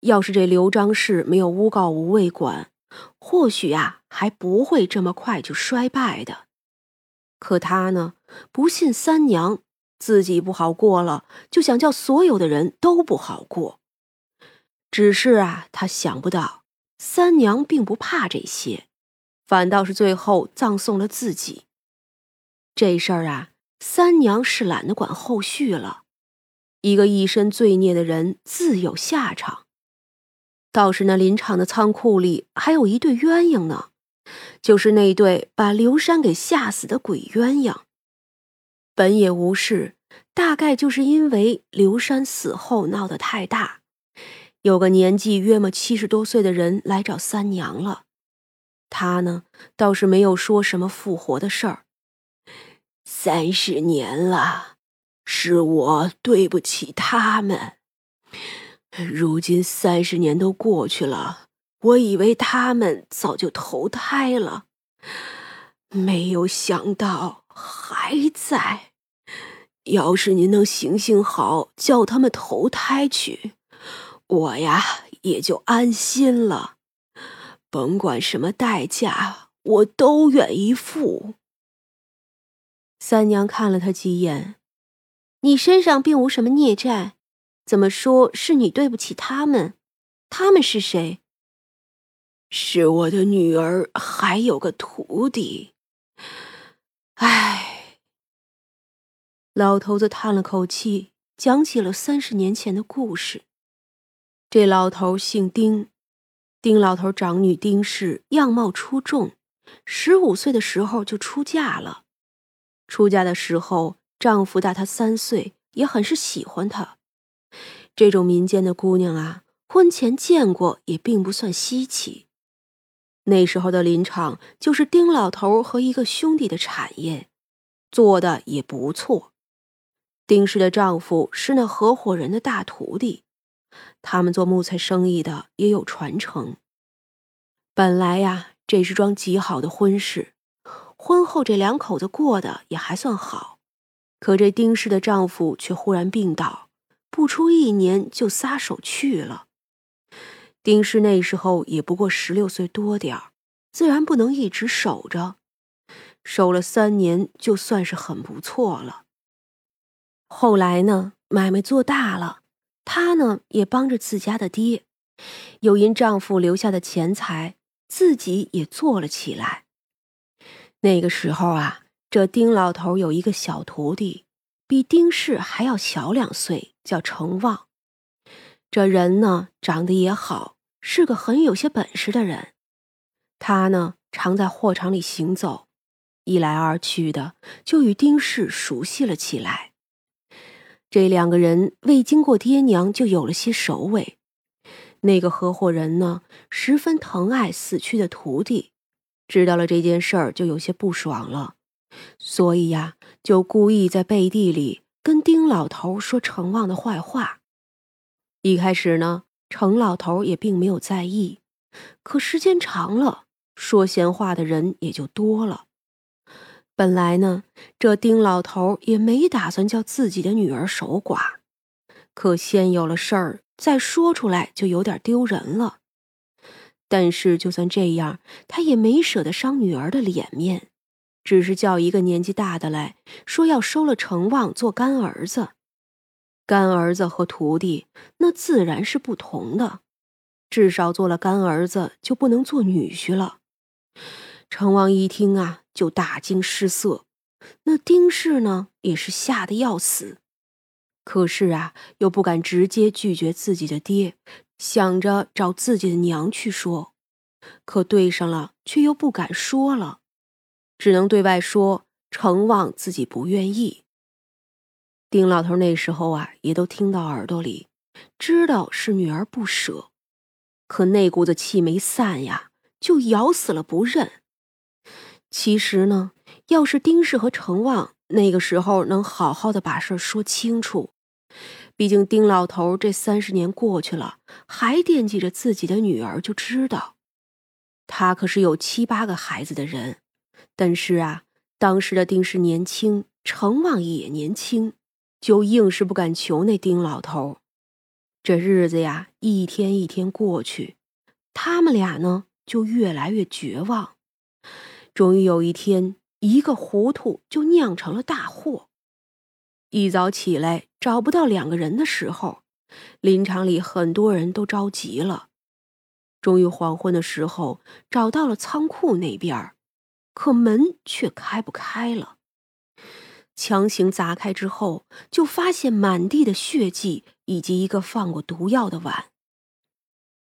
要是这刘张氏没有诬告吴卫馆，或许啊还不会这么快就衰败的。可他呢，不信三娘，自己不好过了，就想叫所有的人都不好过。只是啊，他想不到三娘并不怕这些，反倒是最后葬送了自己。这事儿啊，三娘是懒得管后续了。一个一身罪孽的人自有下场。倒是那林场的仓库里还有一对鸳鸯呢，就是那对把刘山给吓死的鬼鸳鸯。本也无事，大概就是因为刘山死后闹得太大，有个年纪约莫七十多岁的人来找三娘了。他呢，倒是没有说什么复活的事儿。三十年了，是我对不起他们。如今三十年都过去了，我以为他们早就投胎了，没有想到还在。要是您能行行好，叫他们投胎去，我呀也就安心了。甭管什么代价，我都愿意付。三娘看了他几眼，你身上并无什么孽债。怎么说是你对不起他们？他们是谁？是我的女儿，还有个徒弟。唉，老头子叹了口气，讲起了三十年前的故事。这老头姓丁，丁老头长女丁氏样貌出众，十五岁的时候就出嫁了。出嫁的时候，丈夫大她三岁，也很是喜欢她。这种民间的姑娘啊，婚前见过也并不算稀奇。那时候的林场就是丁老头和一个兄弟的产业，做的也不错。丁氏的丈夫是那合伙人的大徒弟，他们做木材生意的也有传承。本来呀，这是桩极好的婚事，婚后这两口子过得也还算好。可这丁氏的丈夫却忽然病倒。不出一年就撒手去了。丁氏那时候也不过十六岁多点儿，自然不能一直守着，守了三年就算是很不错了。后来呢，买卖做大了，她呢也帮着自家的爹，又因丈夫留下的钱财，自己也做了起来。那个时候啊，这丁老头有一个小徒弟。比丁氏还要小两岁，叫程旺。这人呢，长得也好，是个很有些本事的人。他呢，常在货场里行走，一来二去的，就与丁氏熟悉了起来。这两个人未经过爹娘，就有了些首尾。那个合伙人呢，十分疼爱死去的徒弟，知道了这件事儿，就有些不爽了。所以呀，就故意在背地里跟丁老头说程旺的坏话。一开始呢，程老头也并没有在意，可时间长了，说闲话的人也就多了。本来呢，这丁老头也没打算叫自己的女儿守寡，可先有了事儿，再说出来就有点丢人了。但是就算这样，他也没舍得伤女儿的脸面。只是叫一个年纪大的来说要收了成旺做干儿子，干儿子和徒弟那自然是不同的，至少做了干儿子就不能做女婿了。成旺一听啊，就大惊失色。那丁氏呢，也是吓得要死，可是啊，又不敢直接拒绝自己的爹，想着找自己的娘去说，可对上了却又不敢说了。只能对外说程旺自己不愿意。丁老头那时候啊，也都听到耳朵里，知道是女儿不舍，可那股子气没散呀，就咬死了不认。其实呢，要是丁氏和程旺那个时候能好好的把事说清楚，毕竟丁老头这三十年过去了，还惦记着自己的女儿，就知道他可是有七八个孩子的人。但是啊，当时的丁氏年轻，程旺也年轻，就硬是不敢求那丁老头。这日子呀，一天一天过去，他们俩呢就越来越绝望。终于有一天，一个糊涂就酿成了大祸。一早起来找不到两个人的时候，林场里很多人都着急了。终于黄昏的时候，找到了仓库那边儿，可门却开不开了。强行砸开之后，就发现满地的血迹，以及一个放过毒药的碗。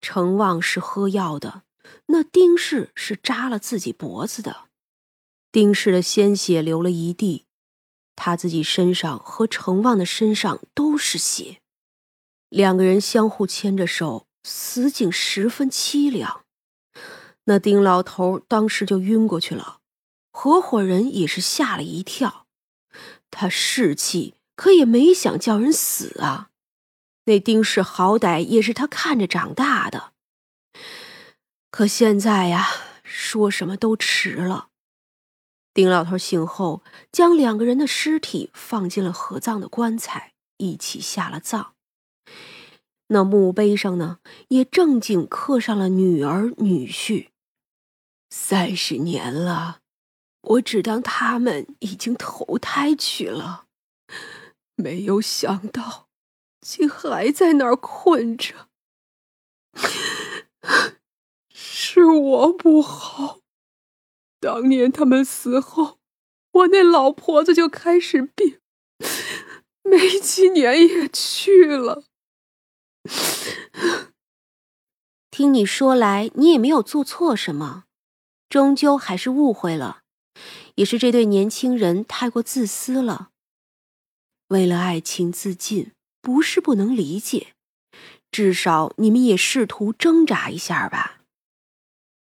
程旺是喝药的，那丁氏是扎了自己脖子的。丁氏的鲜血流了一地，他自己身上和程旺的身上都是血，两个人相互牵着手，死景十分凄凉。那丁老头当时就晕过去了，合伙人也是吓了一跳。他士气，可也没想叫人死啊。那丁氏好歹也是他看着长大的，可现在呀，说什么都迟了。丁老头醒后，将两个人的尸体放进了合葬的棺材，一起下了葬。那墓碑上呢，也正经刻上了女儿女婿。三十年了。我只当他们已经投胎去了，没有想到，竟还在那儿困着。是我不好。当年他们死后，我那老婆子就开始病，没几年也去了。听你说来，你也没有做错什么，终究还是误会了。也是这对年轻人太过自私了，为了爱情自尽，不是不能理解，至少你们也试图挣扎一下吧。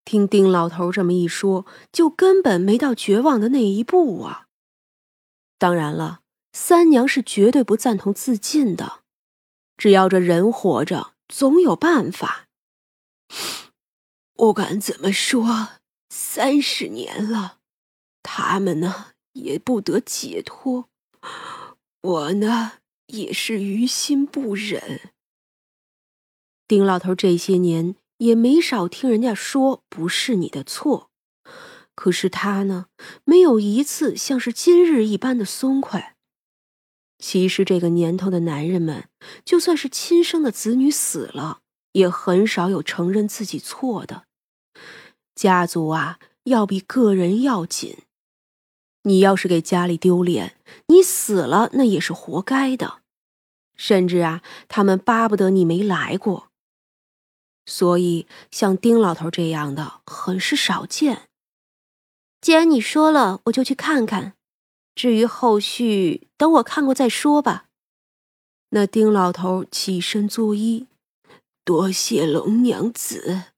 听丁老头这么一说，就根本没到绝望的那一步啊。当然了，三娘是绝对不赞同自尽的，只要这人活着，总有办法。不管怎么说，三十年了。他们呢也不得解脱，我呢也是于心不忍。丁老头这些年也没少听人家说不是你的错，可是他呢没有一次像是今日一般的松快。其实这个年头的男人们，就算是亲生的子女死了，也很少有承认自己错的。家族啊，要比个人要紧。你要是给家里丢脸，你死了那也是活该的。甚至啊，他们巴不得你没来过。所以，像丁老头这样的很是少见。既然你说了，我就去看看。至于后续，等我看过再说吧。那丁老头起身作揖，多谢龙娘子。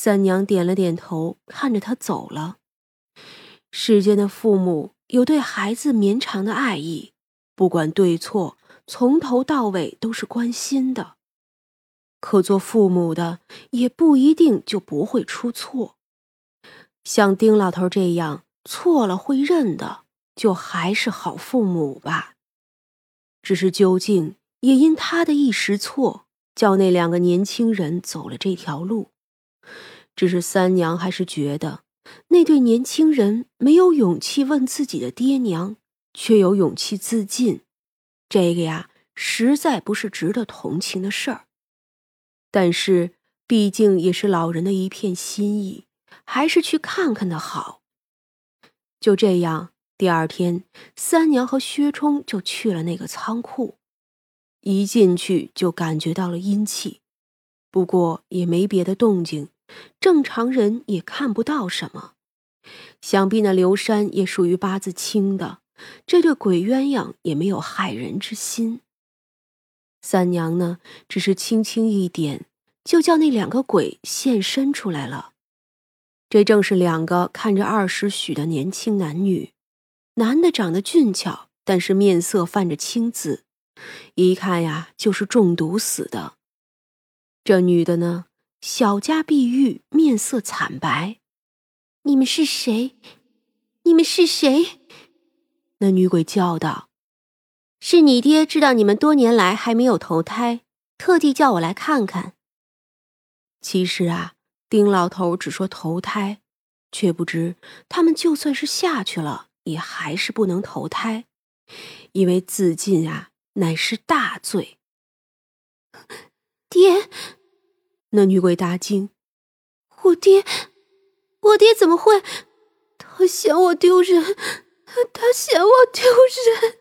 三娘点了点头，看着他走了。世间的父母有对孩子绵长的爱意，不管对错，从头到尾都是关心的。可做父母的也不一定就不会出错。像丁老头这样错了会认的，就还是好父母吧。只是究竟也因他的一时错，叫那两个年轻人走了这条路。只是三娘还是觉得。那对年轻人没有勇气问自己的爹娘，却有勇气自尽，这个呀，实在不是值得同情的事儿。但是，毕竟也是老人的一片心意，还是去看看的好。就这样，第二天，三娘和薛冲就去了那个仓库，一进去就感觉到了阴气，不过也没别的动静。正常人也看不到什么，想必那刘山也属于八字轻的，这对鬼鸳鸯也没有害人之心。三娘呢，只是轻轻一点，就叫那两个鬼现身出来了。这正是两个看着二十许的年轻男女，男的长得俊俏，但是面色泛着青紫，一看呀就是中毒死的。这女的呢？小家碧玉，面色惨白。你们是谁？你们是谁？那女鬼叫道：“是你爹知道你们多年来还没有投胎，特地叫我来看看。其实啊，丁老头只说投胎，却不知他们就算是下去了，也还是不能投胎，因为自尽啊乃是大罪。爹，那女鬼大惊：“我爹，我爹怎么会？他嫌我丢人，他嫌我丢人。”